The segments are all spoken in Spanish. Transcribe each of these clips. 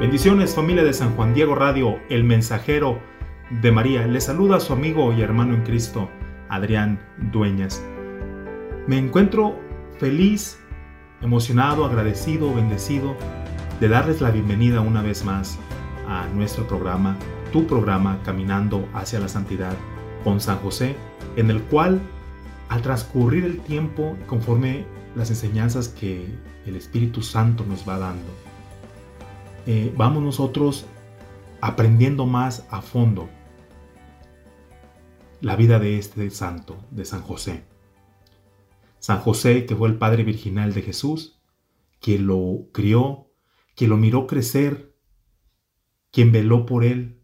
Bendiciones familia de San Juan Diego Radio, el mensajero de María. Le saluda a su amigo y hermano en Cristo, Adrián Dueñas. Me encuentro feliz, emocionado, agradecido, bendecido de darles la bienvenida una vez más a nuestro programa, tu programa Caminando hacia la Santidad con San José, en el cual al transcurrir el tiempo, conforme las enseñanzas que el Espíritu Santo nos va dando, eh, vamos nosotros aprendiendo más a fondo la vida de este santo, de San José. San José, que fue el padre virginal de Jesús, quien lo crió, quien lo miró crecer, quien veló por él,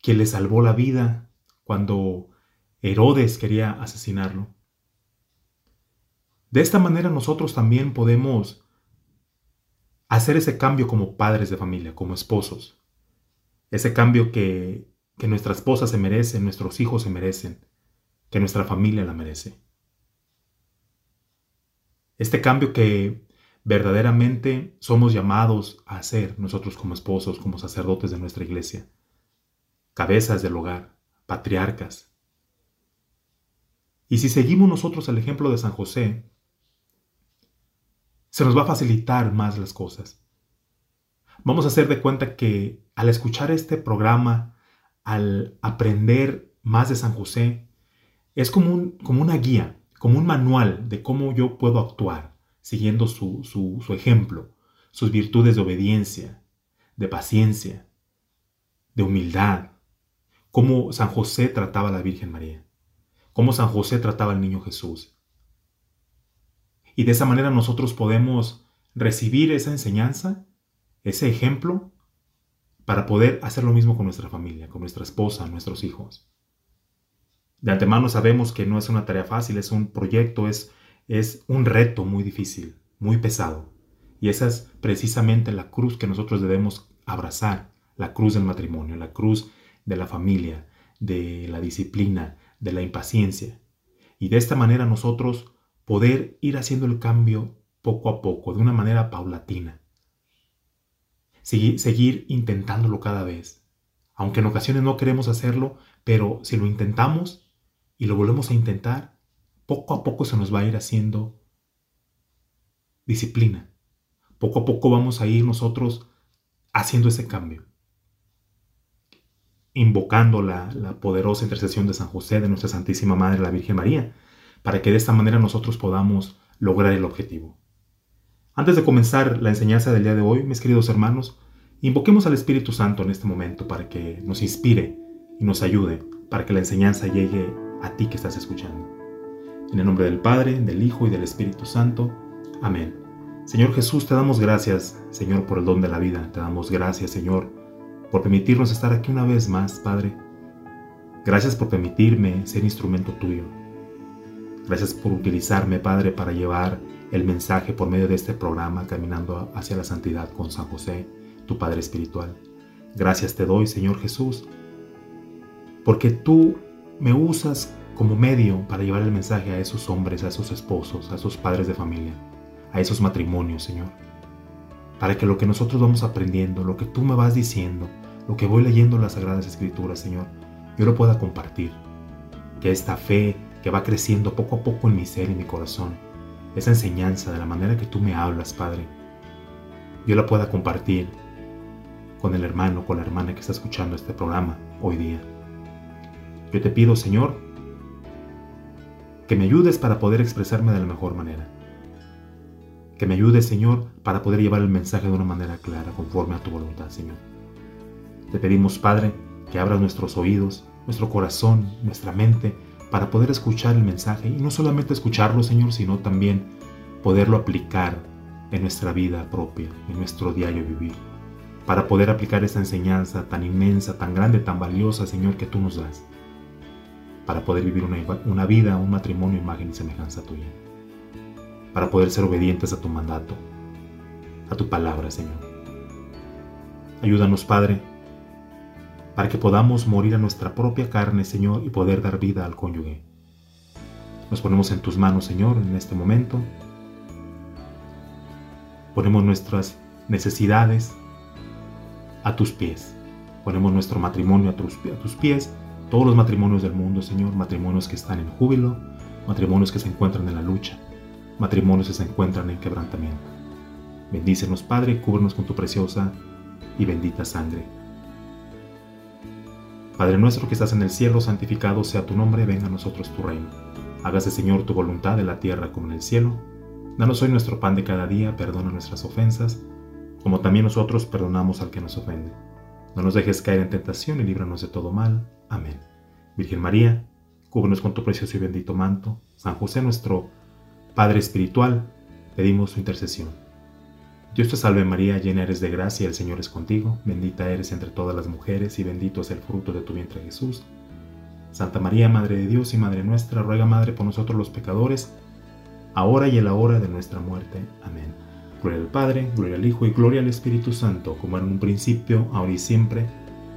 quien le salvó la vida cuando Herodes quería asesinarlo. De esta manera nosotros también podemos hacer ese cambio como padres de familia, como esposos. Ese cambio que, que nuestra esposa se merece, nuestros hijos se merecen, que nuestra familia la merece. Este cambio que verdaderamente somos llamados a hacer nosotros como esposos, como sacerdotes de nuestra iglesia, cabezas del hogar, patriarcas. Y si seguimos nosotros el ejemplo de San José, se nos va a facilitar más las cosas. Vamos a hacer de cuenta que al escuchar este programa, al aprender más de San José, es como, como una guía, como un manual de cómo yo puedo actuar, siguiendo su, su ejemplo, sus virtudes de obediencia, de paciencia, de humildad, cómo San José trataba a la Virgen María, cómo San José trataba al niño Jesús. Y de esa manera nosotros podemos recibir esa enseñanza, ese ejemplo, para poder hacer lo mismo con nuestra familia, con nuestra esposa, nuestros hijos. De antemano sabemos que no es una tarea fácil, es un proyecto, es, es un reto muy difícil, muy pesado. Y esa es precisamente la cruz que nosotros debemos abrazar, la cruz del matrimonio, la cruz de la familia, de la disciplina, de la impaciencia. Y de esta manera nosotros poder ir haciendo el cambio poco a poco, de una manera paulatina. Seguir, intentándolo cada vez. Aunque en ocasiones no queremos hacerlo, pero si lo intentamos y lo volvemos a intentar, poco a poco se nos va a ir haciendo disciplina. Poco a poco vamos a ir nosotros haciendo ese cambio invocando la, poderosa intercesión de San José, de nuestra Santísima Madre, la Virgen María, para que de esta manera nosotros podamos lograr el objetivo. Antes de comenzar la enseñanza del día de hoy, mis queridos hermanos, invoquemos al Espíritu Santo en este momento para que nos inspire y nos ayude para que la enseñanza llegue a ti que estás escuchando. En el nombre del Padre, del Hijo y del Espíritu Santo. Amén. Señor Jesús, te damos gracias, Señor, por el don de la vida. Te damos gracias, Señor, por permitirnos estar aquí una vez más, Padre. Gracias por permitirme ser instrumento tuyo. Gracias por utilizarme, Padre, para llevar el mensaje por medio de este programa Caminando hacia la Santidad con San José, tu Padre Espiritual. Gracias te doy, Señor Jesús, porque tú me usas como medio para llevar el mensaje a esos hombres, a esos esposos, a esos padres de familia, a esos matrimonios, Señor. Para que lo que nosotros vamos aprendiendo, lo que tú me vas diciendo, lo que voy leyendo en las Sagradas Escrituras, Señor, yo lo pueda compartir. Que esta fe que va creciendo poco a poco en mi ser y mi corazón, esa enseñanza de la manera que tú me hablas, Padre, yo la pueda compartir con el hermano, con la hermana que está escuchando este programa hoy día. Yo te pido, Señor, que me ayudes para poder expresarme de la mejor manera. Que me ayudes, Señor, para poder llevar el mensaje de una manera clara, conforme a tu voluntad, Señor. Te pedimos, Padre, que abras nuestros oídos, nuestro corazón, nuestra mente, para poder escuchar el mensaje y no solamente escucharlo, Señor, sino también poderlo aplicar en nuestra vida propia, en nuestro diario vivir, para poder aplicar esta enseñanza tan inmensa, tan grande, tan valiosa, Señor, que tú nos das, para poder vivir una, una vida, un matrimonio, imagen y semejanza tuya, para poder ser obedientes a tu mandato, a tu palabra, Señor. Ayúdanos, Padre, para que podamos morir a nuestra propia carne, Señor, y poder dar vida al cónyuge. Nos ponemos en tus manos, Señor, en este momento. Ponemos nuestras necesidades a tus pies. Ponemos nuestro matrimonio a tus, a tus pies. Todos los matrimonios del mundo, Señor, matrimonios que están en júbilo, matrimonios que se encuentran en la lucha, matrimonios que se encuentran en quebrantamiento. Bendícenos, Padre, cúbrenos con tu preciosa y bendita sangre. Padre nuestro que estás en el cielo, santificado sea tu nombre, venga a nosotros tu reino. Hágase, Señor, tu voluntad en la tierra como en el cielo. Danos hoy nuestro pan de cada día, perdona nuestras ofensas, como también nosotros perdonamos al que nos ofende. No nos dejes caer en tentación y líbranos de todo mal. Amén. Virgen María, cúbrenos con tu precioso y bendito manto. San José, nuestro Padre Espiritual, pedimos su intercesión. Dios te salve María, llena eres de gracia, el Señor es contigo, bendita eres entre todas las mujeres y bendito es el fruto de tu vientre Jesús. Santa María, Madre de Dios y Madre nuestra, ruega Madre por nosotros los pecadores, ahora y en la hora de nuestra muerte. Amén. Gloria al Padre, gloria al Hijo y gloria al Espíritu Santo, como en un principio, ahora y siempre,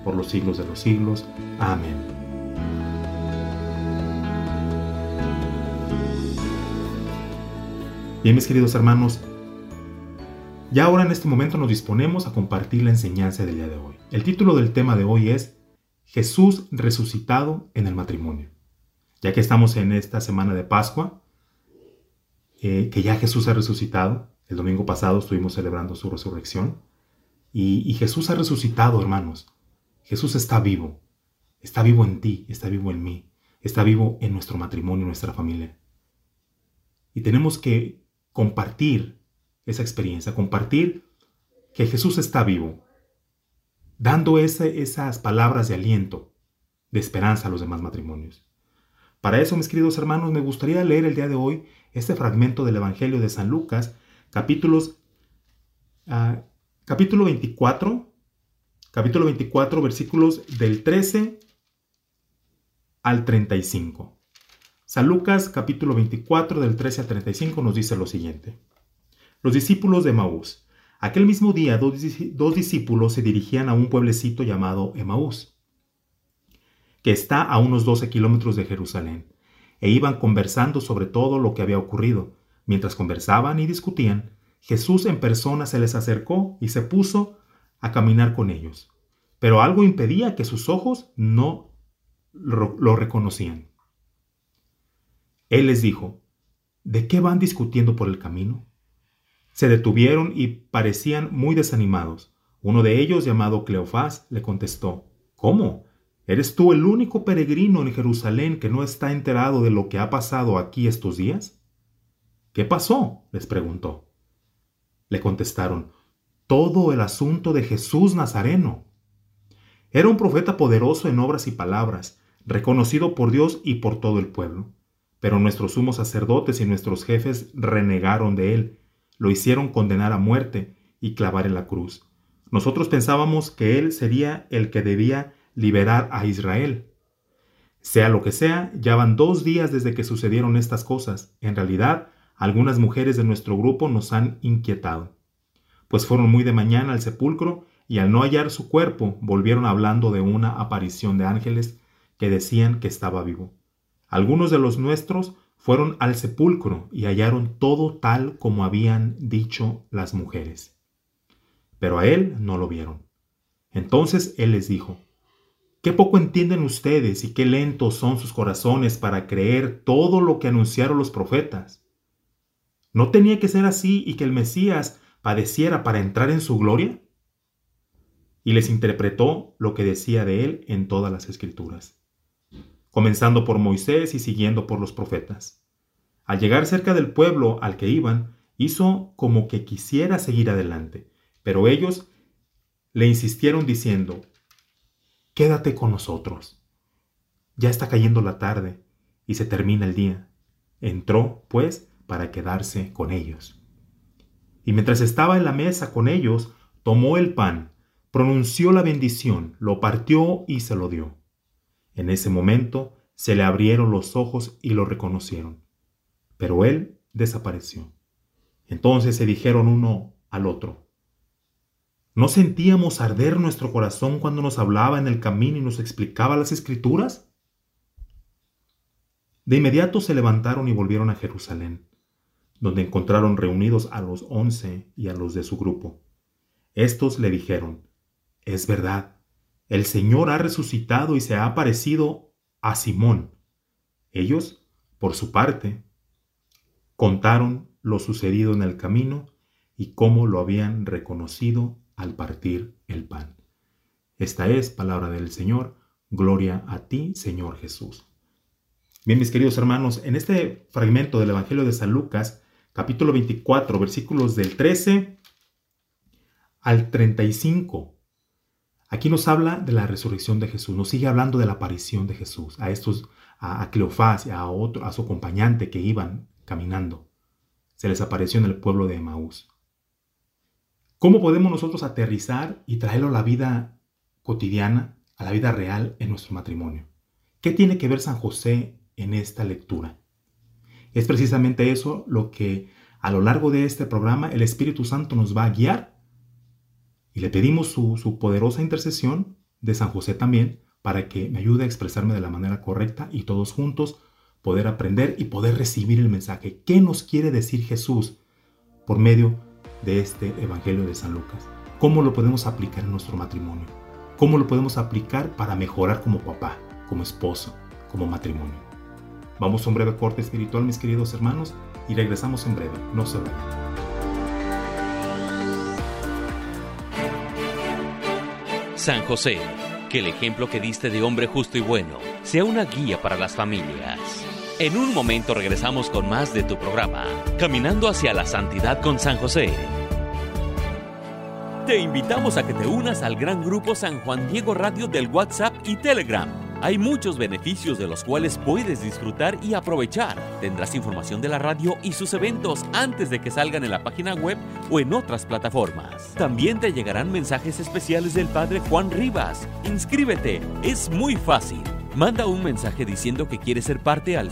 por los siglos de los siglos. Amén. Bien, mis queridos hermanos, ya ahora en este momento nos disponemos a compartir la enseñanza del día de hoy. El título del tema de hoy es Jesús resucitado en el matrimonio. Ya que estamos en esta semana de Pascua, eh, que ya Jesús ha resucitado, el domingo pasado estuvimos celebrando su resurrección, y, Jesús ha resucitado, hermanos. Jesús está vivo, está vivo en ti, está vivo en mí, está vivo en nuestro matrimonio, nuestra familia. Y tenemos que compartir esa experiencia, compartir que Jesús está vivo, dando esas palabras de aliento, de esperanza a los demás matrimonios. Para eso, mis queridos hermanos, me gustaría leer el día de hoy este fragmento del Evangelio de San Lucas, capítulos, uh, capítulo 24, capítulo 24, versículos del 13 al 35. San Lucas, capítulo 24, del 13 al 35, nos dice lo siguiente. Los discípulos de Maús. Aquel mismo día dos, discípulos se dirigían a un pueblecito llamado Emaús, que está a unos 12 kilómetros de Jerusalén, e iban conversando sobre todo lo que había ocurrido. Mientras conversaban y discutían, Jesús en persona se les acercó y se puso a caminar con ellos. Pero algo impedía que sus ojos no lo reconocían. Él les dijo, ¿de qué van discutiendo por el camino? Se detuvieron y parecían muy desanimados. Uno de ellos, llamado Cleofás, le contestó, ¿Cómo? ¿Eres tú el único peregrino en Jerusalén que no está enterado de lo que ha pasado aquí estos días? ¿Qué pasó? les preguntó. Le contestaron, todo el asunto de Jesús Nazareno. Era un profeta poderoso en obras y palabras, reconocido por Dios y por todo el pueblo. Pero nuestros sumos sacerdotes y nuestros jefes renegaron de él lo hicieron condenar a muerte y clavar en la cruz. Nosotros pensábamos que Él sería el que debía liberar a Israel. Sea lo que sea, ya van dos días desde que sucedieron estas cosas. En realidad, algunas mujeres de nuestro grupo nos han inquietado, pues fueron muy de mañana al sepulcro y al no hallar su cuerpo volvieron hablando de una aparición de ángeles que decían que estaba vivo. Algunos de los nuestros fueron al sepulcro y hallaron todo tal como habían dicho las mujeres. Pero a él no lo vieron. Entonces él les dijo, Qué poco entienden ustedes y qué lentos son sus corazones para creer todo lo que anunciaron los profetas. ¿No tenía que ser así y que el Mesías padeciera para entrar en su gloria? Y les interpretó lo que decía de él en todas las escrituras comenzando por Moisés y siguiendo por los profetas. Al llegar cerca del pueblo al que iban, hizo como que quisiera seguir adelante, pero ellos le insistieron diciendo, Quédate con nosotros. Ya está cayendo la tarde y se termina el día. Entró, pues, para quedarse con ellos. Y mientras estaba en la mesa con ellos, tomó el pan, pronunció la bendición, lo partió y se lo dio. En ese momento se le abrieron los ojos y lo reconocieron. Pero él desapareció. Entonces se dijeron uno al otro, ¿no sentíamos arder nuestro corazón cuando nos hablaba en el camino y nos explicaba las escrituras? De inmediato se levantaron y volvieron a Jerusalén, donde encontraron reunidos a los once y a los de su grupo. Estos le dijeron, es verdad, el Señor ha resucitado y se ha aparecido a Simón. Ellos, por su parte, contaron lo sucedido en el camino y cómo lo habían reconocido al partir el pan. Esta es palabra del Señor. Gloria a ti, Señor Jesús. Bien, mis queridos hermanos, en este fragmento del Evangelio de San Lucas, capítulo 24, versículos del 13 al 35, aquí nos habla de la resurrección de Jesús, nos sigue hablando de la aparición de Jesús a estos, a, Cleofás y a, otro, a su acompañante que iban caminando. Se les apareció en el pueblo de Emaús. ¿Cómo podemos nosotros aterrizar y traerlo a la vida cotidiana, a la vida real en nuestro matrimonio? ¿Qué tiene que ver San José en esta lectura? Es precisamente eso lo que a lo largo de este programa el Espíritu Santo nos va a guiar y le pedimos su, poderosa intercesión de San José también para que me ayude a expresarme de la manera correcta y todos juntos poder aprender y poder recibir el mensaje. ¿Qué nos quiere decir Jesús por medio de este Evangelio de San Lucas? ¿Cómo lo podemos aplicar en nuestro matrimonio? ¿Cómo lo podemos aplicar para mejorar como papá, como esposo, como matrimonio? Vamos a un breve corte espiritual, mis queridos hermanos, y regresamos en breve. No se vayan. San José, que el ejemplo que diste de hombre justo y bueno sea una guía para las familias. En un momento regresamos con más de tu programa, Caminando hacia la Santidad con San José. Te invitamos a que te unas al gran grupo San Juan Diego Radio del WhatsApp y Telegram. Hay muchos beneficios de los cuales puedes disfrutar y aprovechar. Tendrás información de la radio y sus eventos antes de que salgan en la página web o en otras plataformas. También te llegarán mensajes especiales del Padre Juan Rivas. Inscríbete, es muy fácil. Manda un mensaje diciendo que quieres ser parte al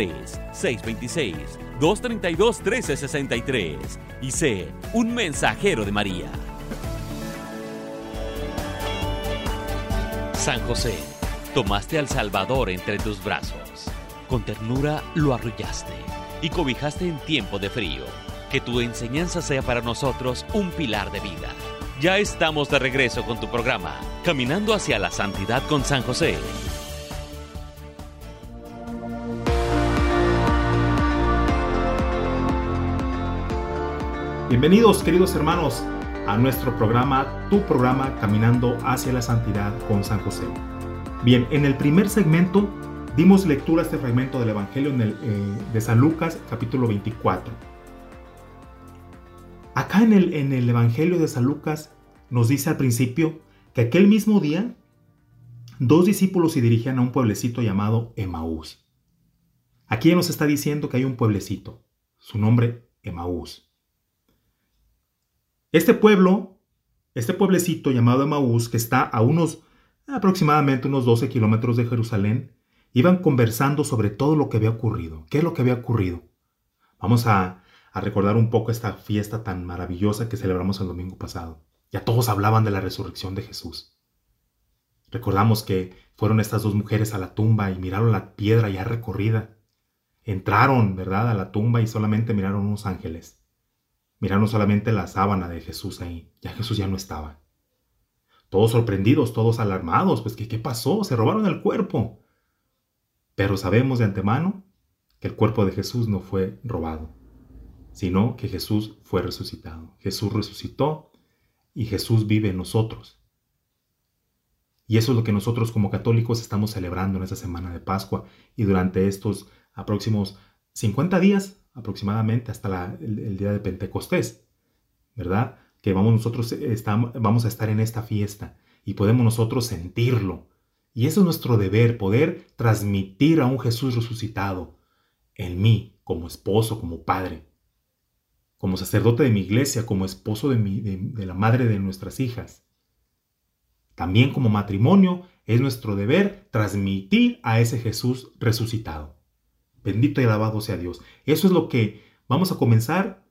626-232-1363. Y sé un mensajero de María. San José, tomaste al Salvador entre tus brazos. Con ternura lo arrullaste y cobijaste en tiempo de frío. Que tu enseñanza sea para nosotros un pilar de vida. Ya estamos de regreso con tu programa, Caminando hacia la Santidad con San José. Bienvenidos queridos hermanos a nuestro programa, tu programa Caminando hacia la Santidad con San José. Bien, en el primer segmento dimos lectura a este fragmento del Evangelio eh, de San Lucas capítulo 24. Acá en el, en el Evangelio de San Lucas nos dice al principio que aquel mismo día dos discípulos se dirigían a un pueblecito llamado Emaús. Aquí nos está diciendo que hay un pueblecito, su nombre Emaús. Este pueblo, este pueblecito llamado Emaús, que está a unos aproximadamente unos 12 kilómetros de Jerusalén, iban conversando sobre todo lo que había ocurrido. ¿Qué es lo que había ocurrido? Vamos a, a recordar un poco esta fiesta tan maravillosa que celebramos el domingo pasado. Ya todos hablaban de la resurrección de Jesús. Recordamos que fueron estas dos mujeres a la tumba y miraron la piedra ya recorrida. Entraron, ¿verdad?, a la tumba y solamente miraron unos ángeles. Miraron solamente la sábana de Jesús ahí. Ya Jesús ya no estaba. Todos sorprendidos, todos alarmados, pues qué pasó, se robaron el cuerpo. Pero sabemos de antemano que el cuerpo de Jesús no fue robado. sino que Jesús fue resucitado. Jesús resucitó y Jesús vive en nosotros. Y eso es lo que nosotros como católicos estamos celebrando en esta semana de Pascua y durante estos próximos 50 días aproximadamente hasta el, día de Pentecostés, ¿verdad? Que vamos nosotros vamos a estar en esta fiesta y podemos nosotros sentirlo. Y eso es nuestro deber, poder transmitir a un Jesús resucitado en mí como esposo, como padre, como sacerdote de mi iglesia, como esposo de, de la madre de nuestras hijas. También como matrimonio es nuestro deber transmitir a ese Jesús resucitado. Bendito y alabado sea Dios. Eso es lo que vamos a comenzar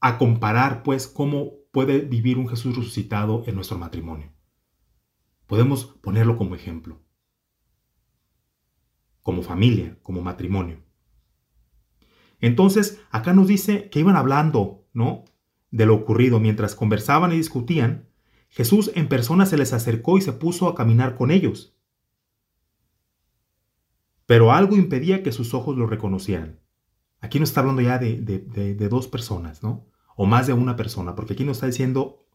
a comparar, pues, cómo puede vivir un Jesús resucitado en nuestro matrimonio. Podemos ponerlo como ejemplo. Como familia, como matrimonio. Entonces, acá nos dice que iban hablando, ¿no? De lo ocurrido mientras conversaban y discutían. Jesús en persona se les acercó y se puso a caminar con ellos pero algo impedía que sus ojos lo reconocieran. Aquí no está hablando ya de, dos personas, ¿no? O más de una persona, porque aquí nos está diciendo,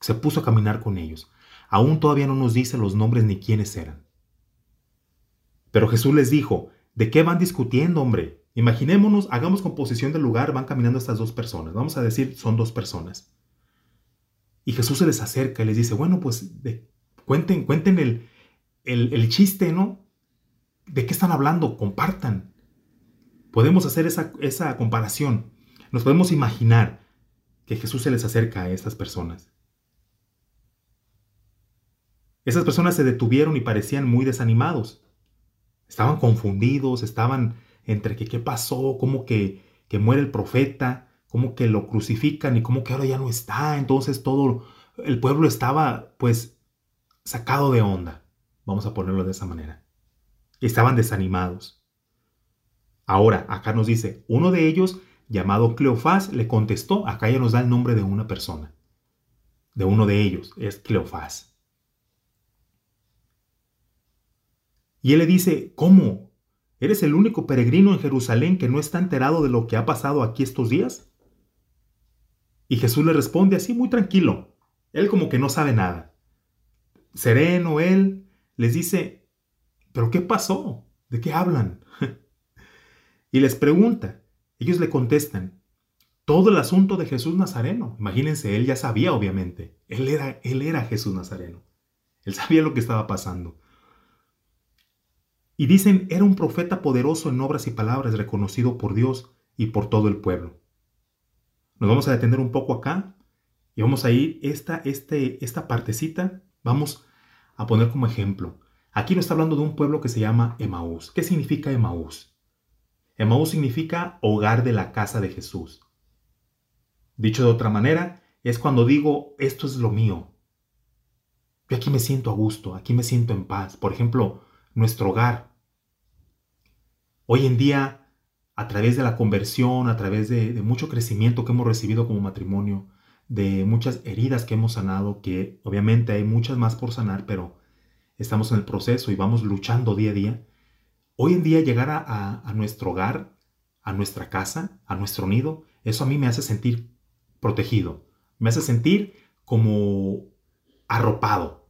se puso a caminar con ellos. Aún todavía no nos dice los nombres ni quiénes eran. Pero Jesús les dijo, ¿de qué van discutiendo, hombre? Imaginémonos, hagamos composición del lugar, van caminando estas dos personas. Vamos a decir, son dos personas. Y Jesús se les acerca y les dice, bueno, pues cuenten, cuenten el, el, el chiste, ¿no? ¿De qué están hablando? Compartan. Podemos hacer esa, esa comparación. Nos podemos imaginar que Jesús se les acerca a estas personas. Esas personas se detuvieron y parecían muy desanimados. Estaban confundidos, estaban entre que qué pasó, cómo que, que muere el profeta, cómo que lo crucifican y cómo que ahora ya no está. Entonces todo el pueblo estaba pues sacado de onda. Vamos a ponerlo de esa manera estaban desanimados. Ahora, acá nos dice, uno de ellos, llamado Cleofás, le contestó, acá ya nos da el nombre de una persona, de uno de ellos, es Cleofás. Y él le dice, ¿cómo? ¿Eres el único peregrino en Jerusalén que no está enterado de lo que ha pasado aquí estos días? Y Jesús le responde así muy tranquilo, él como que no sabe nada. Sereno él, les dice, ¿Pero qué pasó? ¿De qué hablan? y les pregunta. Ellos le contestan. Todo el asunto de Jesús Nazareno. Imagínense, él ya sabía, obviamente. Él era, Jesús Nazareno. Él sabía lo que estaba pasando. Y dicen, era un profeta poderoso en obras y palabras, reconocido por Dios y por todo el pueblo. Nos vamos a detener un poco acá y vamos a ir esta, este, esta partecita, vamos a poner como ejemplo. Aquí nos está hablando de un pueblo que se llama Emaús. ¿Qué significa Emaús? Emaús significa hogar de la casa de Jesús. Dicho de otra manera, es cuando digo, esto es lo mío. Yo aquí me siento a gusto, aquí me siento en paz. Por ejemplo, nuestro hogar. Hoy en día, a través de la conversión, a través de, de mucho crecimiento que hemos recibido como matrimonio, de muchas heridas que hemos sanado, que obviamente hay muchas más por sanar, pero estamos en el proceso y vamos luchando día a día, hoy en día llegar a, nuestro hogar, a nuestra casa, a nuestro nido, eso a mí me hace sentir protegido, me hace sentir como arropado,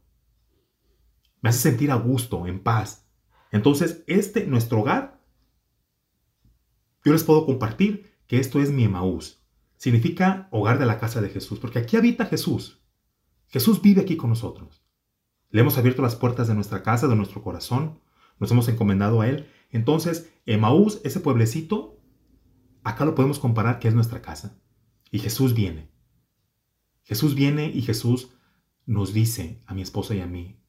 me hace sentir a gusto, en paz. Entonces, este, nuestro hogar, yo les puedo compartir que esto es mi Emaús. Significa hogar de la casa de Jesús, porque aquí habita Jesús. Jesús vive aquí con nosotros. Le hemos abierto las puertas de nuestra casa, de nuestro corazón, nos hemos encomendado a Él. Entonces, Emaús, ese pueblecito, acá lo podemos comparar que es nuestra casa. Y Jesús viene. Jesús viene y Jesús nos dice a mi esposa y a mí,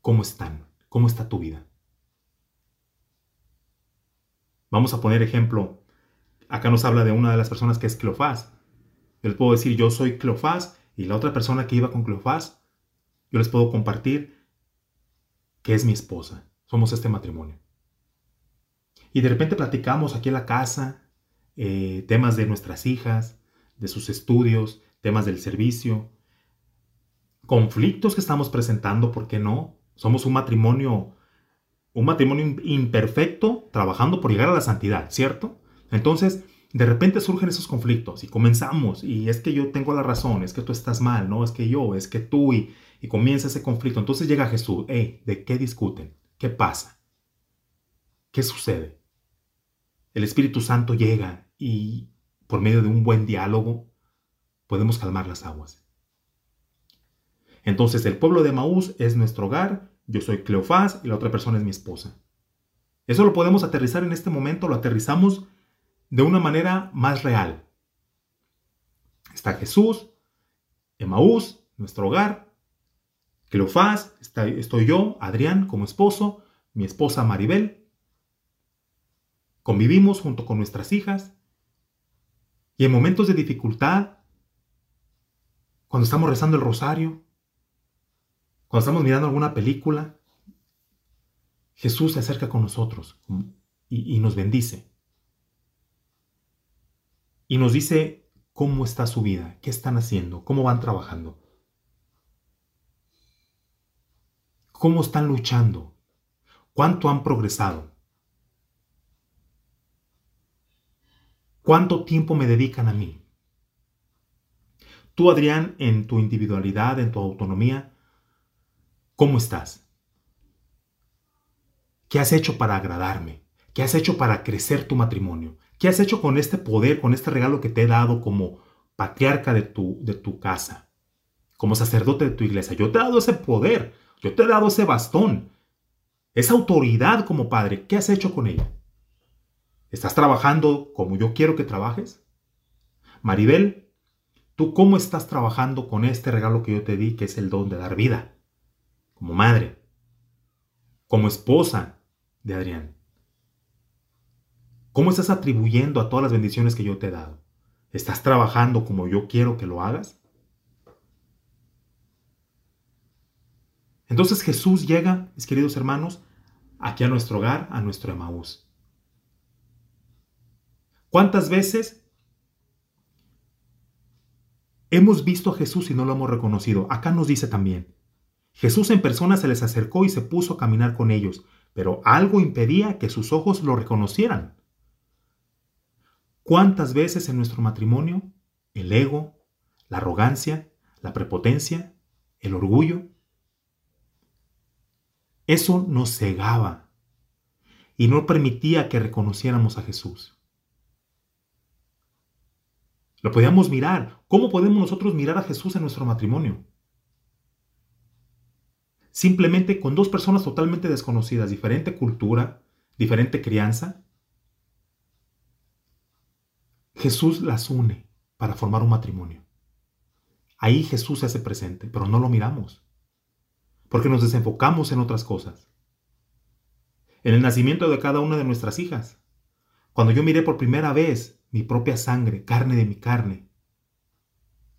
¿cómo están? ¿Cómo está tu vida? Vamos a poner ejemplo. Acá nos habla de una de las personas que es Cleofás. Yo les puedo decir, yo soy Cleofás y la otra persona que iba con Cleofás yo les puedo compartir que es mi esposa. Somos este matrimonio. Y de repente platicamos aquí en la casa eh, temas de nuestras hijas, de sus estudios, temas del servicio, conflictos que estamos presentando, ¿por qué no? Somos un matrimonio, un matrimonio imperfecto, trabajando por llegar a la santidad, ¿cierto? Entonces, de repente surgen esos conflictos y comenzamos, y es que yo tengo la razón, es que tú estás mal, no, es que yo, es que tú, y, y comienza ese conflicto. Entonces llega Jesús, hey, ¿de qué discuten? ¿Qué pasa? ¿Qué sucede? El Espíritu Santo llega y por medio de un buen diálogo podemos calmar las aguas. Entonces el pueblo de Maús es nuestro hogar, yo soy Cleofás y la otra persona es mi esposa. Eso lo podemos aterrizar en este momento, lo aterrizamos de una manera más real. Está Jesús, Emaús, nuestro hogar, Cleofás, estoy yo, Adrián como esposo, mi esposa Maribel. Convivimos junto con nuestras hijas. Y en momentos de dificultad, cuando estamos rezando el rosario, cuando estamos mirando alguna película, Jesús se acerca con nosotros y nos bendice. Y nos dice cómo está su vida, qué están haciendo, cómo van trabajando. Cómo están luchando, cuánto han progresado, cuánto tiempo me dedican a mí. Tú, Adrián, en tu individualidad, en tu autonomía, ¿cómo estás? ¿Qué has hecho para agradarme? ¿Qué has hecho para crecer tu matrimonio? ¿Qué has hecho con este poder, con este regalo que te he dado como patriarca de tu, de tu casa, como sacerdote de tu iglesia? Yo te he dado ese poder yo te he dado ese bastón, esa autoridad como padre. ¿Qué has hecho con ella? ¿Estás trabajando como yo quiero que trabajes? Maribel, ¿tú cómo estás trabajando con este regalo que yo te di, que es el don de dar vida? Como madre, como esposa de Adrián. ¿Cómo estás atribuyendo a todas las bendiciones que yo te he dado? ¿Estás trabajando como yo quiero que lo hagas? Entonces Jesús llega, mis queridos hermanos, aquí a nuestro hogar, a nuestro Emaús. ¿Cuántas veces hemos visto a Jesús y no lo hemos reconocido? Acá nos dice también, Jesús en persona se les acercó y se puso a caminar con ellos, pero algo impedía que sus ojos lo reconocieran. ¿Cuántas veces en nuestro matrimonio el ego, la arrogancia, la prepotencia, el orgullo, eso nos cegaba y no permitía que reconociéramos a Jesús. Lo podíamos mirar. ¿Cómo podemos nosotros mirar a Jesús en nuestro matrimonio? Simplemente con dos personas totalmente desconocidas, diferente cultura, diferente crianza. Jesús las une para formar un matrimonio. Ahí Jesús se hace presente, pero no lo miramos porque nos desenfocamos en otras cosas. En el nacimiento de cada una de nuestras hijas, cuando yo miré por primera vez mi propia sangre, carne de mi carne.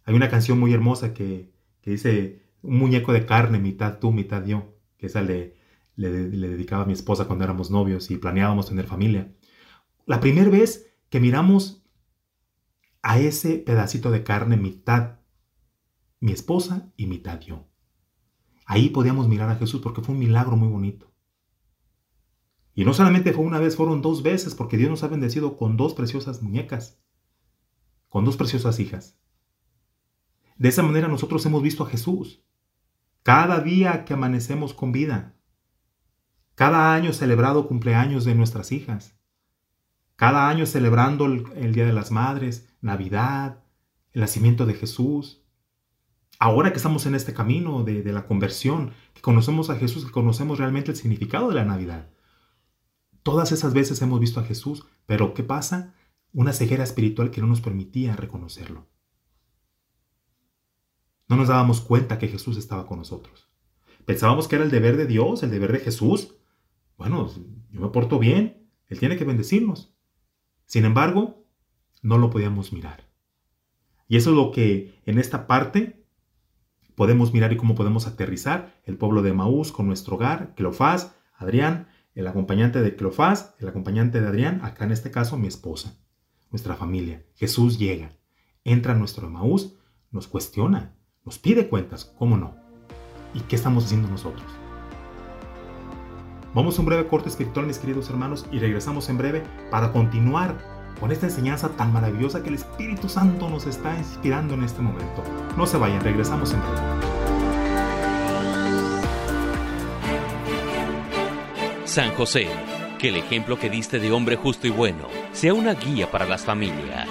Hay una canción muy hermosa que, dice un muñeco de carne, mitad tú, mitad yo, que esa le, le, le dedicaba a mi esposa cuando éramos novios y planeábamos tener familia. La primera vez que miramos a ese pedacito de carne, mitad mi esposa y mitad yo. Ahí podíamos mirar a Jesús porque fue un milagro muy bonito. Y no solamente fue una vez, fueron dos veces porque Dios nos ha bendecido con dos preciosas muñecas, con dos preciosas hijas. De esa manera nosotros hemos visto a Jesús. Cada día que amanecemos con vida. Cada año celebrado cumpleaños de nuestras hijas. Cada año celebrando el, el Día de las Madres, Navidad, el nacimiento de Jesús ahora que estamos en este camino de, la conversión, que conocemos a Jesús, que conocemos realmente el significado de la Navidad. Todas esas veces hemos visto a Jesús, pero ¿qué pasa? Una ceguera espiritual que no nos permitía reconocerlo. No nos dábamos cuenta que Jesús estaba con nosotros. Pensábamos que era el deber de Dios, el deber de Jesús. Bueno, yo me porto bien, Él tiene que bendecirnos. Sin embargo, no lo podíamos mirar. Y eso es lo que en esta parte podemos mirar y cómo podemos aterrizar el pueblo de Maús con nuestro hogar, Cleofás, Adrián, el acompañante de Cleofás, el acompañante de Adrián, acá en este caso mi esposa, nuestra familia. Jesús llega, entra a nuestro Maús, nos cuestiona, nos pide cuentas, ¿cómo no? ¿Y qué estamos haciendo nosotros? Vamos a un breve corte espiritual, mis queridos hermanos, y regresamos en breve para continuar con esta enseñanza tan maravillosa que el Espíritu Santo nos está inspirando en este momento. No se vayan, regresamos en breve. San José, que el ejemplo que diste de hombre justo y bueno sea una guía para las familias.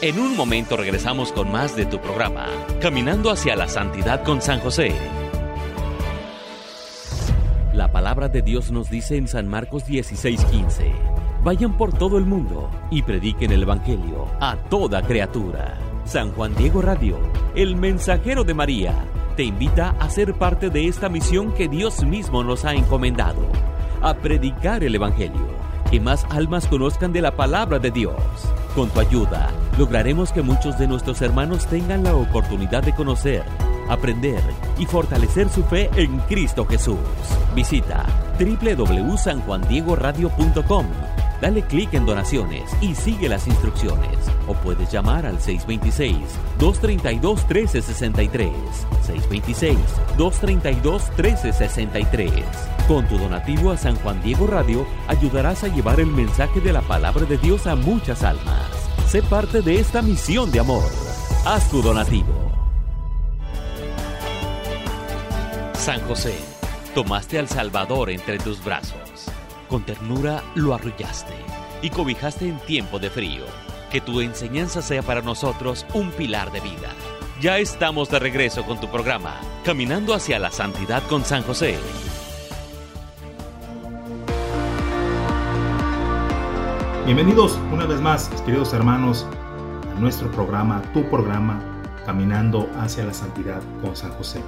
En un momento regresamos con más de tu programa, Caminando hacia la Santidad con San José. La palabra de Dios nos dice en San Marcos 16:15, vayan por todo el mundo y prediquen el Evangelio a toda criatura. San Juan Diego Radio, el mensajero de María, te invita a ser parte de esta misión que Dios mismo nos ha encomendado, a predicar el Evangelio, que más almas conozcan de la palabra de Dios. Con tu ayuda, lograremos que muchos de nuestros hermanos tengan la oportunidad de conocer aprender y fortalecer su fe en Cristo Jesús. Visita www.sanjuandiegoradio.com. Dale clic en donaciones y sigue las instrucciones. O puedes llamar al 626-232-1363. 626-232-1363. Con tu donativo a San Juan Diego Radio ayudarás a llevar el mensaje de la palabra de Dios a muchas almas. Sé parte de esta misión de amor. Haz tu donativo. San José, tomaste al Salvador entre tus brazos. Con ternura lo arrullaste y cobijaste en tiempo de frío. Que tu enseñanza sea para nosotros un pilar de vida. Ya estamos de regreso con tu programa, Caminando hacia la Santidad con San José. Bienvenidos una vez más, queridos hermanos, a nuestro programa, tu programa, Caminando hacia la Santidad con San José.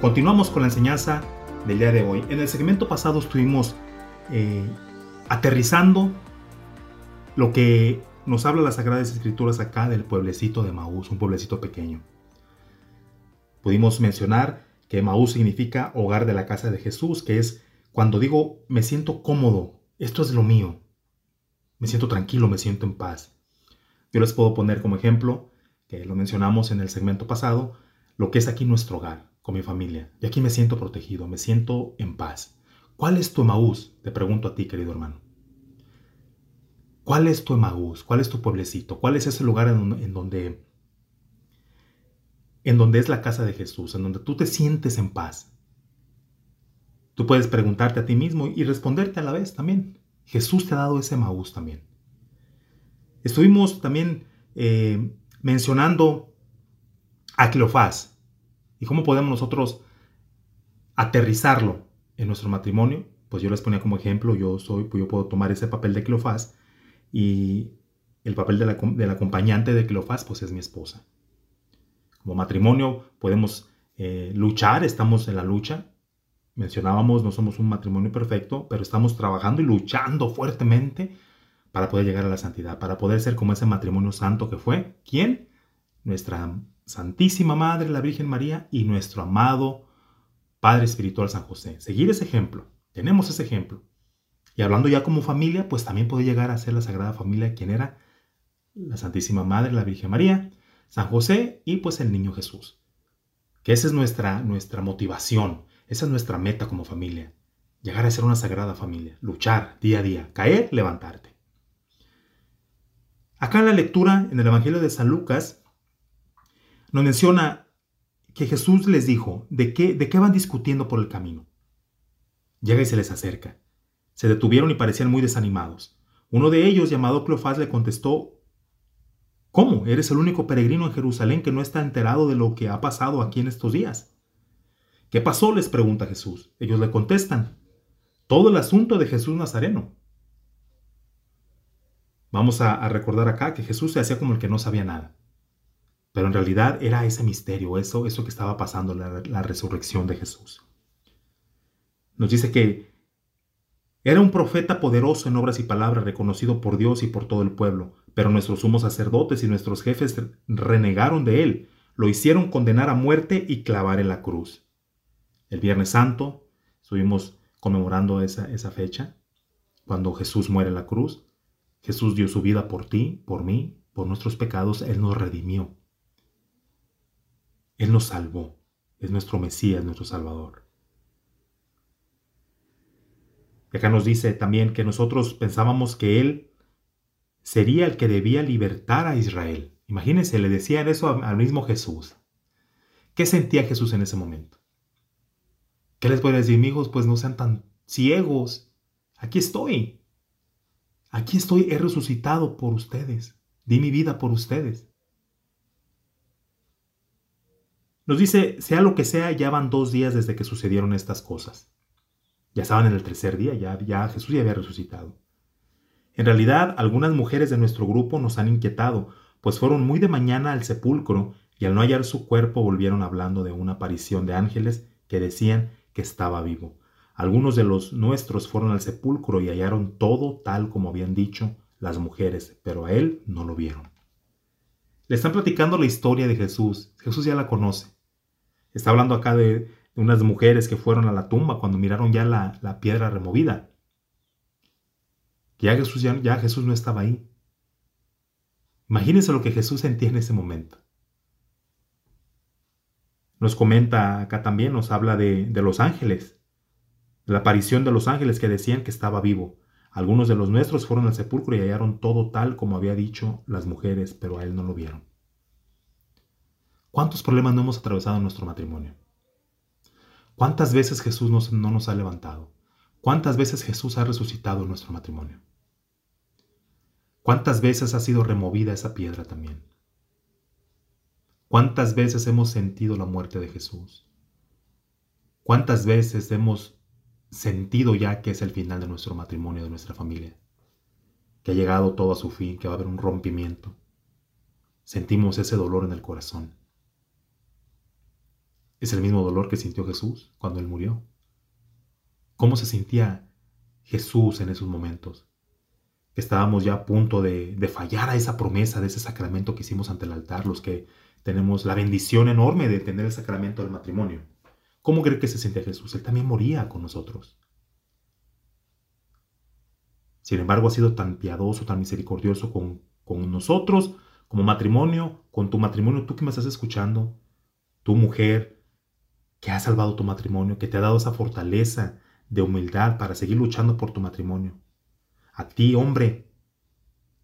Continuamos con la enseñanza del día de hoy. En el segmento pasado estuvimos eh, aterrizando lo que nos habla las Sagradas Escrituras acá del pueblecito de Maús, un pueblecito pequeño. Pudimos mencionar que Maús significa hogar de la casa de Jesús, que es cuando digo me siento cómodo, esto es lo mío, me siento tranquilo, me siento en paz. Yo les puedo poner como ejemplo, que lo mencionamos en el segmento pasado, lo que es aquí nuestro hogar con mi familia. Y aquí me siento protegido, me siento en paz. ¿Cuál es tu Emaús? Te pregunto a ti, querido hermano. ¿Cuál es tu Emaús? ¿Cuál es tu pueblecito? ¿Cuál es ese lugar en, donde en donde es la casa de Jesús, en donde tú te sientes en paz? Tú puedes preguntarte a ti mismo y responderte a la vez también. Jesús te ha dado ese Emaús también. Estuvimos también eh, mencionando a Cleofás, ¿Y cómo podemos nosotros aterrizarlo en nuestro matrimonio? Pues yo les ponía como ejemplo, yo soy, yo puedo tomar ese papel de Cleofás y el papel del acompañante de Cleofás pues es mi esposa. Como matrimonio podemos eh, luchar, estamos en la lucha. Mencionábamos, no somos un matrimonio perfecto, pero estamos trabajando y luchando fuertemente para poder llegar a la santidad, para poder ser como ese matrimonio santo que fue. ¿Quién? Nuestra Santísima Madre, la Virgen María y nuestro amado Padre Espiritual San José. Seguir ese ejemplo. Tenemos ese ejemplo. Y hablando ya como familia, pues también puede llegar a ser la Sagrada Familia, quien era la Santísima Madre, la Virgen María, San José y pues el Niño Jesús. Que esa es nuestra, nuestra motivación, esa es nuestra meta como familia. Llegar a ser una sagrada familia, luchar día a día, caer, levantarte. Acá en la lectura, en el Evangelio de San Lucas, nos menciona que Jesús les dijo, ¿de qué, ¿de qué van discutiendo por el camino? Llega y se les acerca. Se detuvieron y parecían muy desanimados. Uno de ellos, llamado Cleofás, le contestó, ¿Cómo? ¿Eres el único peregrino en Jerusalén que no está enterado de lo que ha pasado aquí en estos días? ¿Qué pasó? les pregunta Jesús. Ellos le contestan, todo el asunto de Jesús Nazareno. Vamos a, a recordar acá que Jesús se hacía como el que no sabía nada. Pero en realidad era ese misterio, eso, eso que estaba pasando, la, resurrección de Jesús. Nos dice que era un profeta poderoso en obras y palabras, reconocido por Dios y por todo el pueblo, pero nuestros sumos sacerdotes y nuestros jefes renegaron de él, lo hicieron condenar a muerte y clavar en la cruz. El Viernes Santo estuvimos conmemorando esa, esa fecha, cuando Jesús muere en la cruz. Jesús dio su vida por ti, por mí, por nuestros pecados, Él nos redimió. Él nos salvó. Es nuestro Mesías, nuestro Salvador. Y acá nos dice también que nosotros pensábamos que Él sería el que debía libertar a Israel. Imagínense, le decían eso al mismo Jesús. ¿Qué sentía Jesús en ese momento? ¿Qué les voy a decir, amigos? Pues no sean tan ciegos. Aquí estoy. Aquí estoy, he resucitado por ustedes. Di mi vida por ustedes. Nos dice, sea lo que sea, ya van dos días desde que sucedieron estas cosas. Ya estaban en el tercer día, ya, Jesús ya había resucitado. En realidad, algunas mujeres de nuestro grupo nos han inquietado, pues fueron muy de mañana al sepulcro y al no hallar su cuerpo volvieron hablando de una aparición de ángeles que decían que estaba vivo. Algunos de los nuestros fueron al sepulcro y hallaron todo tal como habían dicho las mujeres, pero a él no lo vieron. Le están platicando la historia de Jesús. Jesús ya la conoce. Está hablando acá de, unas mujeres que fueron a la tumba cuando miraron ya la, piedra removida. Ya Jesús, ya, Jesús no estaba ahí. Imagínense lo que Jesús sentía en ese momento. Nos comenta acá también, nos habla de, de los ángeles, de la aparición de los ángeles que decían que estaba vivo. Algunos de los nuestros fueron al sepulcro y hallaron todo tal como había dicho las mujeres, pero a él no lo vieron. ¿Cuántos problemas no hemos atravesado en nuestro matrimonio? ¿Cuántas veces Jesús no nos ha levantado? ¿Cuántas veces Jesús ha resucitado en nuestro matrimonio? ¿Cuántas veces ha sido removida esa piedra también? ¿Cuántas veces hemos sentido la muerte de Jesús? ¿Cuántas veces hemos sentido ya que es el final de nuestro matrimonio, de nuestra familia? Que ha llegado todo a su fin, que va a haber un rompimiento. Sentimos ese dolor en el corazón. Es el mismo dolor que sintió Jesús cuando Él murió. ¿Cómo se sentía Jesús en esos momentos? Estábamos ya a punto de, fallar a esa promesa de ese sacramento que hicimos ante el altar, los que tenemos la bendición enorme de tener el sacramento del matrimonio. ¿Cómo cree que se sentía Jesús? Él también moría con nosotros. Sin embargo, ha sido tan piadoso, tan misericordioso con, con nosotros, como matrimonio, con tu matrimonio, tú que me estás escuchando, tu mujer, que ha salvado tu matrimonio, que te ha dado esa fortaleza de humildad para seguir luchando por tu matrimonio. A ti, hombre,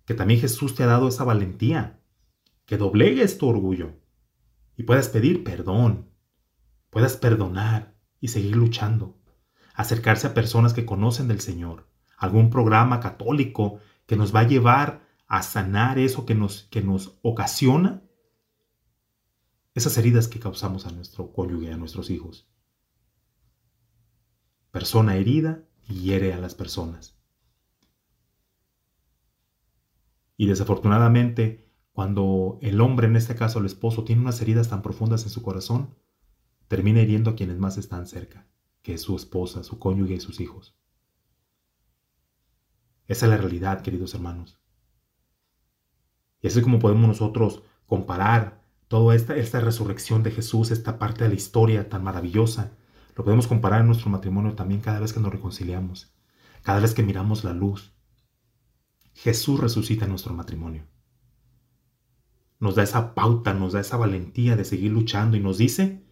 que también Jesús te ha dado esa valentía, que doblegues tu orgullo y puedas pedir perdón, puedas perdonar y seguir luchando, acercarse a personas que conocen del Señor, algún programa católico que nos va a llevar a sanar eso que nos, que nos ocasiona esas heridas que causamos a nuestro cónyuge, a nuestros hijos. Persona herida hiere a las personas. Y desafortunadamente, cuando el hombre, en este caso el esposo, tiene unas heridas tan profundas en su corazón, termina hiriendo a quienes más están cerca, que es su esposa, su cónyuge y sus hijos. Esa es la realidad, queridos hermanos. Y así como podemos nosotros comparar Toda esta, esta resurrección de Jesús, esta parte de la historia tan maravillosa, lo podemos comparar en nuestro matrimonio también cada vez que nos reconciliamos, cada vez que miramos la luz. Jesús resucita en nuestro matrimonio. Nos da esa pauta, nos da esa valentía de seguir luchando y nos dice,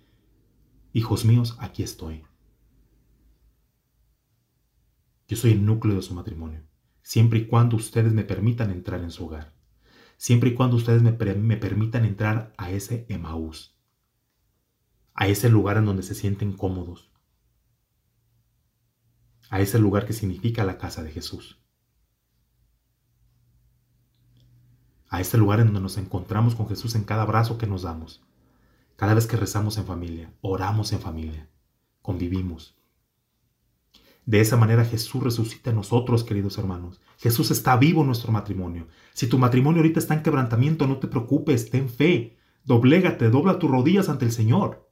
hijos míos, aquí estoy. Yo soy el núcleo de su matrimonio, siempre y cuando ustedes me permitan entrar en su hogar siempre y cuando ustedes me, permitan entrar a ese Emaús, a ese lugar en donde se sienten cómodos, a ese lugar que significa la casa de Jesús, a ese lugar en donde nos encontramos con Jesús en cada abrazo que nos damos, cada vez que rezamos en familia, oramos en familia, convivimos. De esa manera Jesús resucita en nosotros, queridos hermanos. Jesús está vivo en nuestro matrimonio. Si tu matrimonio ahorita está en quebrantamiento, no te preocupes, ten fe. Doblégate, dobla tus rodillas ante el Señor.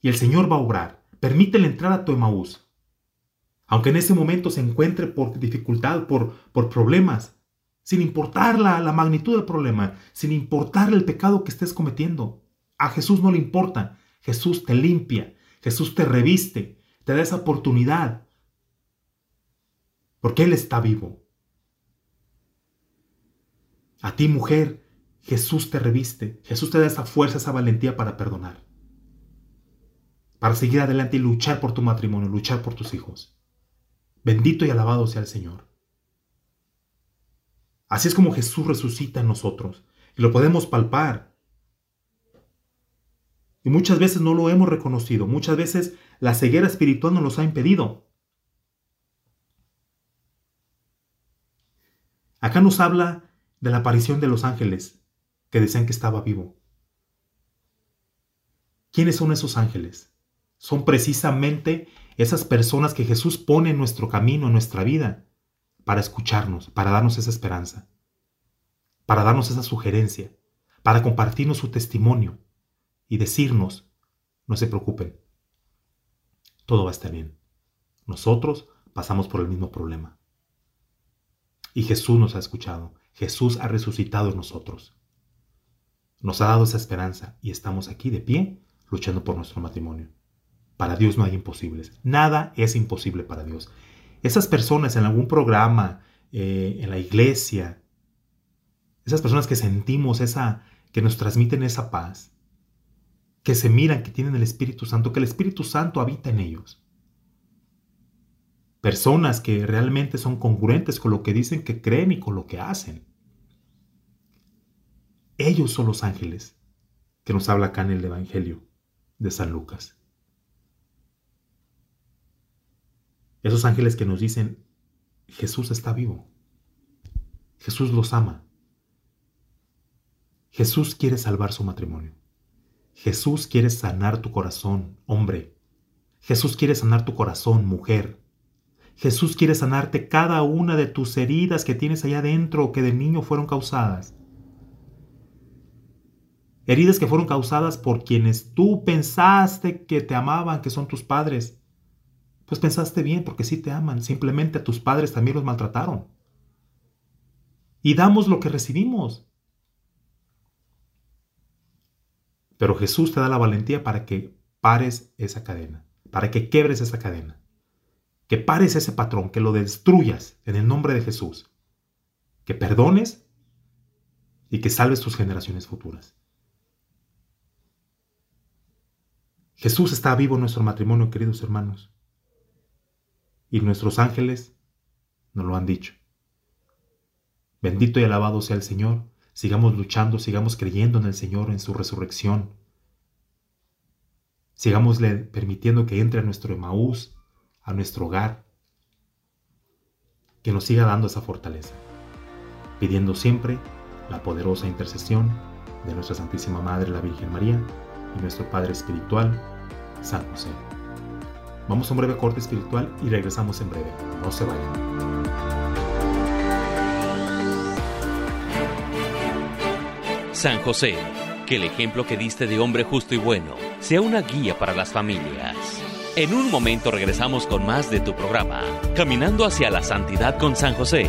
Y el Señor va a obrar. Permítele entrar a tu Emaús. Aunque en ese momento se encuentre por dificultad, por, por problemas, sin importar la, la magnitud del problema, sin importar el pecado que estés cometiendo. A Jesús no le importa. Jesús te limpia, Jesús te reviste, te da esa oportunidad porque Él está vivo. A ti, mujer, Jesús te reviste, Jesús te da esa fuerza, esa valentía para perdonar, para seguir adelante y luchar por tu matrimonio, luchar por tus hijos. Bendito y alabado sea el Señor. Así es como Jesús resucita en nosotros y lo podemos palpar. Y muchas veces no lo hemos reconocido, muchas veces la ceguera espiritual nos ha impedido. Acá nos habla de la aparición de los ángeles que decían que estaba vivo. ¿Quiénes son esos ángeles? Son precisamente esas personas que Jesús pone en nuestro camino, en nuestra vida, para escucharnos, para darnos esa esperanza, para darnos esa sugerencia, para compartirnos su testimonio y decirnos, no se preocupen, todo va a estar bien. Nosotros pasamos por el mismo problema. Y Jesús nos ha escuchado. Jesús ha resucitado nosotros. Nos ha dado esa esperanza y estamos aquí de pie luchando por nuestro matrimonio. Para Dios no hay imposibles. Nada es imposible para Dios. Esas personas en algún programa, eh, en la iglesia, esas personas que sentimos esa, que nos transmiten esa paz, que se miran, que tienen el Espíritu Santo, que el Espíritu Santo habita en ellos personas que realmente son congruentes con lo que dicen que creen y con lo que hacen. Ellos son los ángeles que nos habla acá en el Evangelio de San Lucas. Esos ángeles que nos dicen, Jesús está vivo. Jesús los ama. Jesús quiere salvar su matrimonio. Jesús quiere sanar tu corazón, hombre. Jesús quiere sanar tu corazón, mujer. Jesús quiere sanarte cada una de tus heridas que tienes allá adentro que de niño fueron causadas. Heridas que fueron causadas por quienes tú pensaste que te amaban, que son tus padres. Pues pensaste bien porque sí te aman, simplemente tus padres también los maltrataron. Y damos lo que recibimos. Pero Jesús te da la valentía para que pares esa cadena, para que quebres esa cadena que pares ese patrón, que lo destruyas en el nombre de Jesús, que perdones y que salves tus generaciones futuras. Jesús está vivo en nuestro matrimonio, queridos hermanos, y nuestros ángeles nos lo han dicho. Bendito y alabado sea el Señor, sigamos luchando, sigamos creyendo en el Señor, en su resurrección. Sigámosle permitiendo que entre a nuestro Emaús, a nuestro hogar, que nos siga dando esa fortaleza, pidiendo siempre la poderosa intercesión de nuestra Santísima Madre, la Virgen María, y nuestro Padre Espiritual, San José. Vamos a un breve corte espiritual y regresamos en breve. No se vayan. San José, que el ejemplo que diste de hombre justo y bueno sea una guía para las familias. En un momento regresamos con más de tu programa, Caminando hacia la Santidad con San José.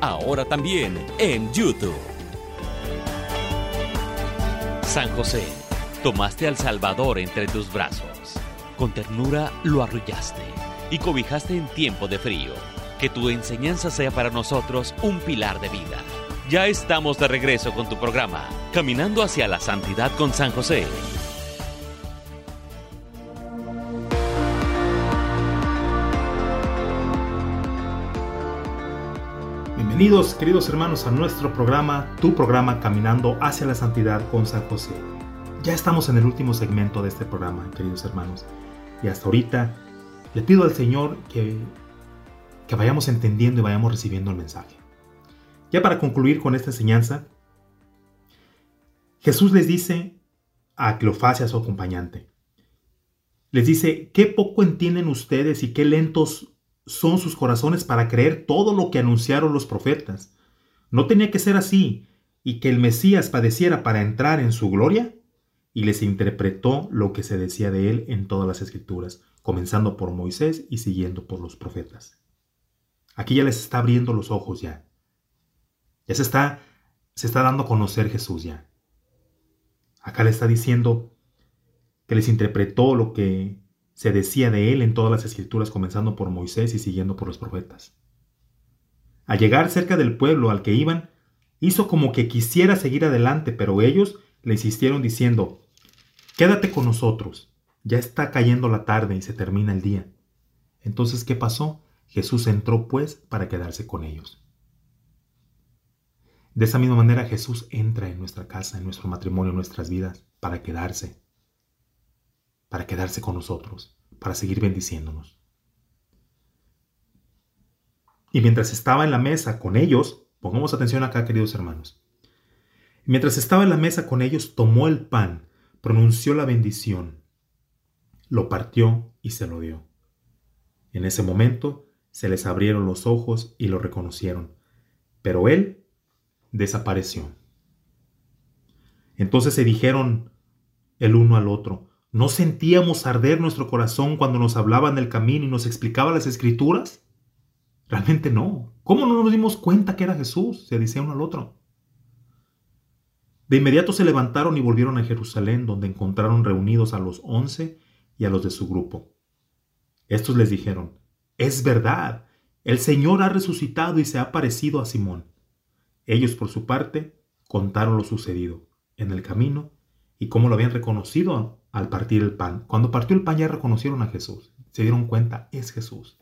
Ahora también en YouTube. San José, tomaste al Salvador entre tus brazos. Con ternura lo arrullaste y cobijaste en tiempo de frío. Que tu enseñanza sea para nosotros un pilar de vida. Ya estamos de regreso con tu programa, Caminando hacia la Santidad con San José. Bienvenidos, queridos hermanos, a nuestro programa, tu programa Caminando hacia la Santidad con San José. Ya estamos en el último segmento de este programa, queridos hermanos. Y hasta ahorita le pido al Señor que, que vayamos entendiendo y vayamos recibiendo el mensaje. Ya para concluir con esta enseñanza, Jesús les dice a Cleofasia, su acompañante, les dice, qué poco entienden ustedes y qué lentos son sus corazones para creer todo lo que anunciaron los profetas. ¿No tenía que ser así y que el Mesías padeciera para entrar en su gloria? Y les interpretó lo que se decía de él en todas las escrituras, comenzando por Moisés y siguiendo por los profetas. Aquí ya les está abriendo los ojos ya. Ya se está, se está dando a conocer Jesús ya. Acá le está diciendo que les interpretó lo que se decía de él en todas las escrituras, comenzando por Moisés y siguiendo por los profetas. Al llegar cerca del pueblo al que iban, hizo como que quisiera seguir adelante, pero ellos le insistieron diciendo, Quédate con nosotros, ya está cayendo la tarde y se termina el día. Entonces, ¿qué pasó? Jesús entró pues para quedarse con ellos. De esa misma manera Jesús entra en nuestra casa, en nuestro matrimonio, en nuestras vidas, para quedarse, para quedarse con nosotros, para seguir bendiciéndonos. Y mientras estaba en la mesa con ellos, pongamos atención acá, queridos hermanos, mientras estaba en la mesa con ellos, tomó el pan, pronunció la bendición, lo partió y se lo dio. En ese momento se les abrieron los ojos y lo reconocieron, pero él desapareció. Entonces se dijeron el uno al otro, ¿no sentíamos arder nuestro corazón cuando nos hablaban del camino y nos explicaba las escrituras? Realmente no. ¿Cómo no nos dimos cuenta que era Jesús? Se decía uno al otro. De inmediato se levantaron y volvieron a Jerusalén, donde encontraron reunidos a los once y a los de su grupo. Estos les dijeron, es verdad, el Señor ha resucitado y se ha parecido a Simón. Ellos, por su parte, contaron lo sucedido en el camino y cómo lo habían reconocido al partir el pan. Cuando partió el pan ya reconocieron a Jesús. Se dieron cuenta, es Jesús.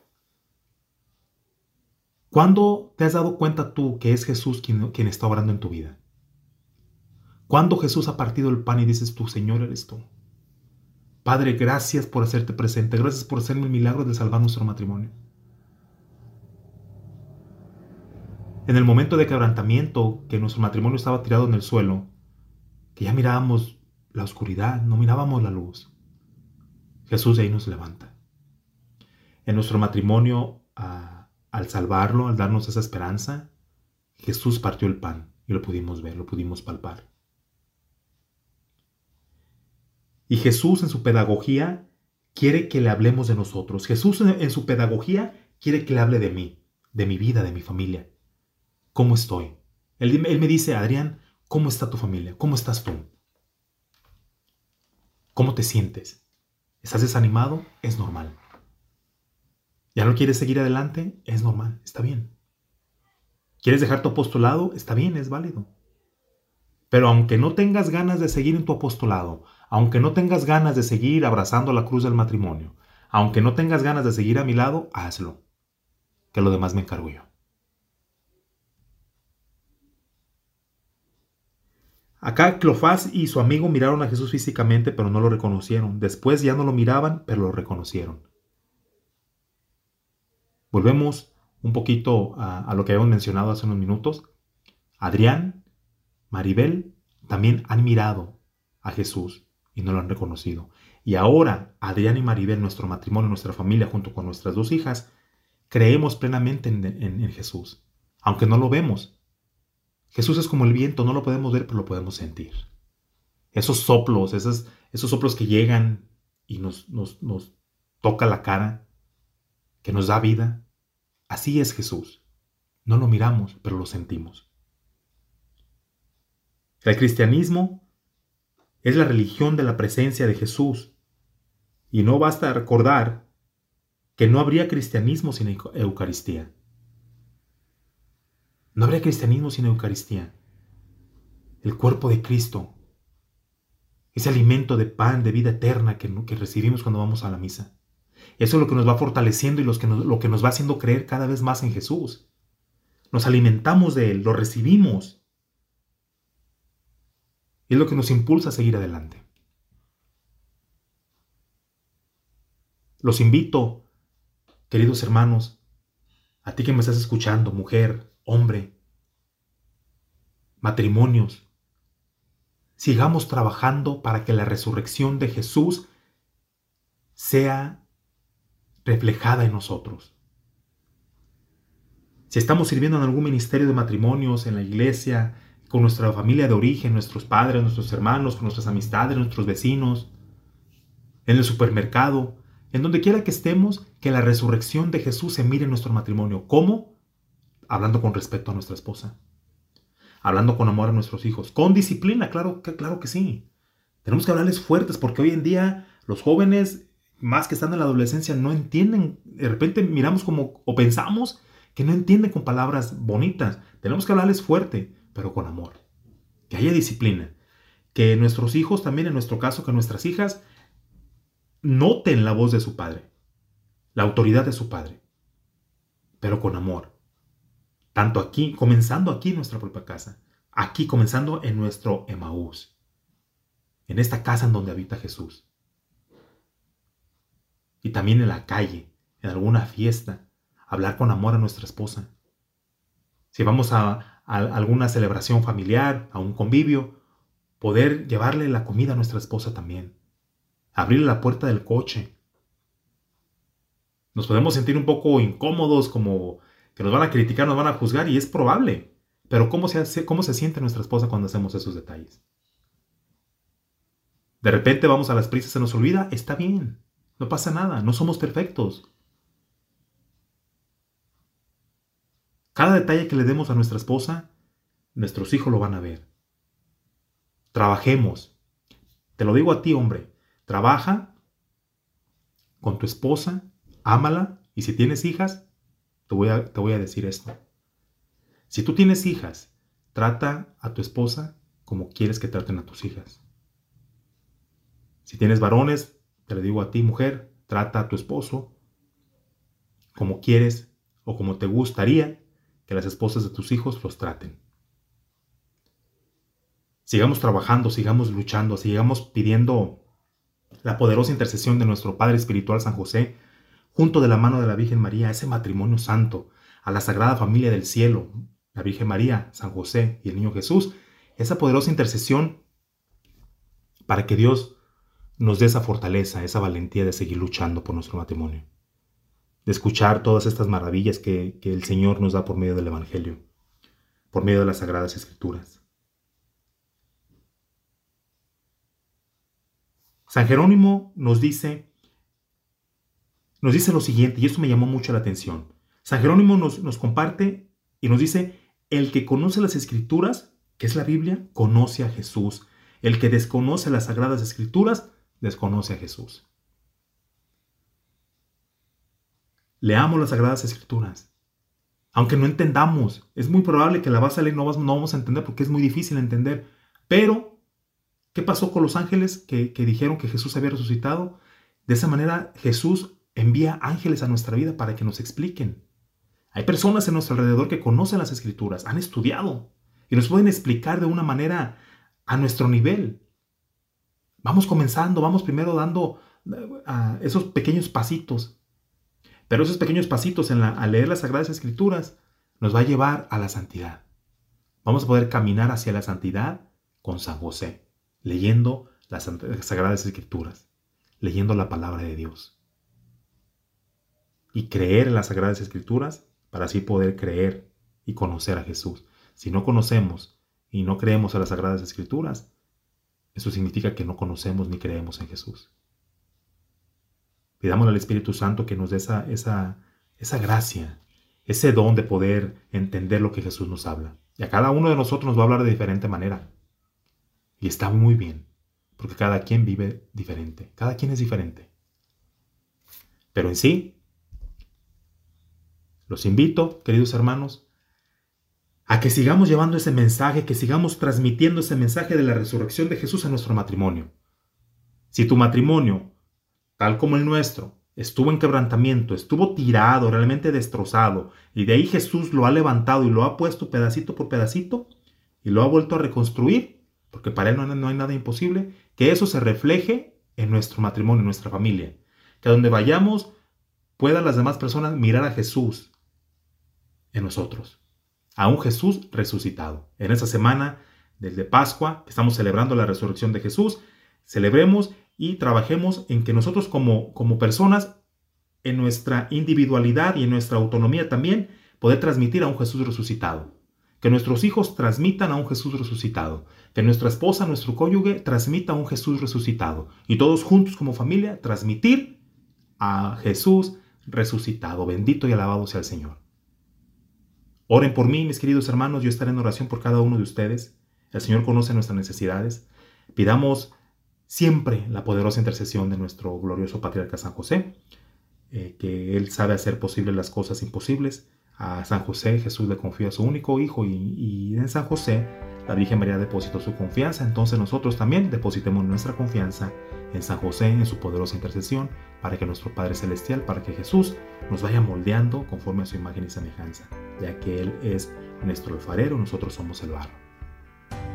¿Cuándo te has dado cuenta tú que es Jesús quien, quien está obrando en tu vida? ¿Cuándo Jesús ha partido el pan y dices tú, Señor, eres tú? Padre, gracias por hacerte presente, gracias por hacerme el milagro de salvar nuestro matrimonio. En el momento de quebrantamiento, que nuestro matrimonio estaba tirado en el suelo, que ya mirábamos la oscuridad, no mirábamos la luz, Jesús de ahí nos levanta. En nuestro matrimonio, al salvarlo, al darnos esa esperanza, Jesús partió el pan y lo pudimos ver, lo pudimos palpar. Y Jesús en su pedagogía quiere que le hablemos de nosotros. Jesús en su pedagogía quiere que le hable de mí, de mi vida, de mi familia. ¿Cómo estoy? Él, me dice, Adrián, ¿cómo está tu familia? ¿Cómo estás tú? ¿Cómo te sientes? ¿Estás desanimado? Es normal. ¿Ya no quieres seguir adelante? Es normal, está bien. ¿Quieres dejar tu apostolado? Está bien, es válido. Pero aunque no tengas ganas de seguir en tu apostolado, aunque no tengas ganas de seguir abrazando la cruz del matrimonio, aunque no tengas ganas de seguir a mi lado, hazlo, que lo demás me encargo yo. Acá Clofás y su amigo miraron a Jesús físicamente, pero no lo reconocieron. Después ya no lo miraban, pero lo reconocieron. Volvemos un poquito a, a lo que habíamos mencionado hace unos minutos. Adrián, Maribel también han mirado a Jesús y no lo han reconocido. Y ahora, Adrián y Maribel, nuestro matrimonio, nuestra familia, junto con nuestras dos hijas, creemos plenamente en, Jesús, aunque no lo vemos. Jesús es como el viento, no lo podemos ver, pero lo podemos sentir. Esos soplos, esos, soplos que llegan y nos, nos, nos toca la cara, que nos da vida, así es Jesús. No lo miramos, pero lo sentimos. El cristianismo es la religión de la presencia de Jesús. Y no basta recordar que no habría cristianismo sin Eucaristía. No habría cristianismo sin Eucaristía. El cuerpo de Cristo, ese alimento de pan, de vida eterna que, recibimos cuando vamos a la misa. Eso es lo que nos va fortaleciendo y lo que nos va haciendo creer cada vez más en Jesús. Nos alimentamos de Él, lo recibimos y es lo que nos impulsa a seguir adelante. Los invito, queridos hermanos, a ti que me estás escuchando, mujer, hombre, matrimonios, sigamos trabajando para que la resurrección de Jesús sea reflejada en nosotros. Si estamos sirviendo en algún ministerio de matrimonios, en la iglesia, con nuestra familia de origen, nuestros padres, nuestros hermanos, con nuestras amistades, nuestros vecinos, en el supermercado, en donde quiera que estemos, que la resurrección de Jesús se mire en nuestro matrimonio. ¿Cómo? Hablando con respecto a nuestra esposa. hablando con amor a nuestros hijos, con disciplina, claro que, claro que sí. Tenemos que hablarles fuertes porque hoy en día los jóvenes, más que están en la adolescencia, no entienden, de repente miramos como o pensamos que no entienden con palabras bonitas. Tenemos que hablarles fuerte, pero con amor. Que haya disciplina. Que nuestros hijos, también en nuestro caso, que nuestras hijas, noten la voz de su padre, la autoridad de su padre, pero con amor tanto aquí, comenzando aquí en nuestra propia casa, aquí comenzando en nuestro Emaús, en esta casa en donde habita Jesús. Y también en la calle, en alguna fiesta, hablar con amor a nuestra esposa. Si vamos a, a alguna celebración familiar, a un convivio, poder llevarle la comida a nuestra esposa también. Abrirle la puerta del coche. Nos podemos sentir un poco incómodos como que nos van a criticar, nos van a juzgar y es probable. Pero ¿cómo se, cómo se siente nuestra esposa cuando hacemos esos detalles? De repente vamos a las prisas, se nos olvida, está bien, no pasa nada, no somos perfectos. Cada detalle que le demos a nuestra esposa, nuestros hijos lo van a ver. Trabajemos. Te lo digo a ti, hombre. Trabaja con tu esposa, ámala y si tienes hijas, te voy, a, te voy a decir esto. Si tú tienes hijas, trata a tu esposa como quieres que traten a tus hijas. Si tienes varones, te lo digo a ti, mujer, trata a tu esposo como quieres o como te gustaría que las esposas de tus hijos los traten. Sigamos trabajando, sigamos luchando, sigamos pidiendo la poderosa intercesión de nuestro Padre Espiritual San José junto de la mano de la Virgen María, ese matrimonio santo, a la Sagrada Familia del Cielo, la Virgen María, San José y el Niño Jesús, esa poderosa intercesión para que Dios nos dé esa fortaleza, esa valentía de seguir luchando por nuestro matrimonio, de escuchar todas estas maravillas que, que el Señor nos da por medio del Evangelio, por medio de las Sagradas Escrituras. San Jerónimo nos dice nos dice lo siguiente, y esto me llamó mucho la atención. San Jerónimo nos, nos comparte y nos dice, el que conoce las escrituras, que es la Biblia, conoce a Jesús. El que desconoce las sagradas escrituras, desconoce a Jesús. Leamos las sagradas escrituras. Aunque no entendamos, es muy probable que la vas a leer no, no vamos a entender porque es muy difícil entender. Pero, ¿qué pasó con los ángeles que, que dijeron que Jesús había resucitado? De esa manera Jesús envía ángeles a nuestra vida para que nos expliquen. Hay personas en nuestro alrededor que conocen las escrituras, han estudiado y nos pueden explicar de una manera a nuestro nivel. Vamos comenzando, vamos primero dando uh, esos pequeños pasitos. Pero esos pequeños pasitos en al leer las Sagradas Escrituras nos va a llevar a la santidad. Vamos a poder caminar hacia la santidad con San José, leyendo las Sagradas Escrituras, leyendo la palabra de Dios y creer en las Sagradas Escrituras para así poder creer y conocer a Jesús. Si no conocemos y no creemos en las Sagradas Escrituras, eso significa que no conocemos ni creemos en Jesús. Pidamos al Espíritu Santo que nos dé esa, esa, esa gracia, ese don de poder entender lo que Jesús nos habla. Y a cada uno de nosotros nos va a hablar de diferente manera. Y está muy bien, porque cada quien vive diferente, cada quien es diferente. Pero en sí, los invito, queridos hermanos, a que sigamos llevando ese mensaje, que sigamos transmitiendo ese mensaje de la resurrección de Jesús a nuestro matrimonio. Si tu matrimonio, tal como el nuestro, estuvo en quebrantamiento, estuvo tirado, realmente destrozado, y de ahí Jesús lo ha levantado y lo ha puesto pedacito por pedacito, y lo ha vuelto a reconstruir, porque para Él no hay nada imposible, que eso se refleje en nuestro matrimonio, en nuestra familia. Que donde vayamos puedan las demás personas mirar a Jesús, en nosotros, a un Jesús resucitado. En esta semana del de Pascua, que estamos celebrando la resurrección de Jesús, celebremos y trabajemos en que nosotros como, como personas, en nuestra individualidad y en nuestra autonomía también, poder transmitir a un Jesús resucitado. Que nuestros hijos transmitan a un Jesús resucitado. Que nuestra esposa, nuestro cónyuge, transmita a un Jesús resucitado. Y todos juntos como familia, transmitir a Jesús resucitado. Bendito y alabado sea el Señor. Oren por mí, mis queridos hermanos, yo estaré en oración por cada uno de ustedes. El Señor conoce nuestras necesidades. Pidamos siempre la poderosa intercesión de nuestro glorioso patriarca San José, eh, que Él sabe hacer posibles las cosas imposibles. A San José Jesús le confía a su único hijo y, y en San José la Virgen María depositó su confianza, entonces nosotros también depositemos nuestra confianza en San José, en su poderosa intercesión, para que nuestro Padre Celestial, para que Jesús nos vaya moldeando conforme a su imagen y semejanza, ya que Él es nuestro alfarero, nosotros somos el barro.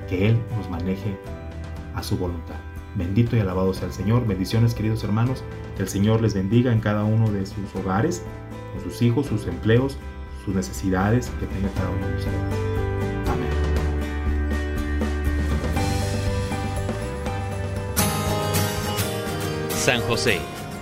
Que Él nos maneje a su voluntad. Bendito y alabado sea el Señor. Bendiciones, queridos hermanos. Que el Señor les bendiga en cada uno de sus hogares, con sus hijos, sus empleos, sus necesidades que tenga cada uno de ustedes. San José,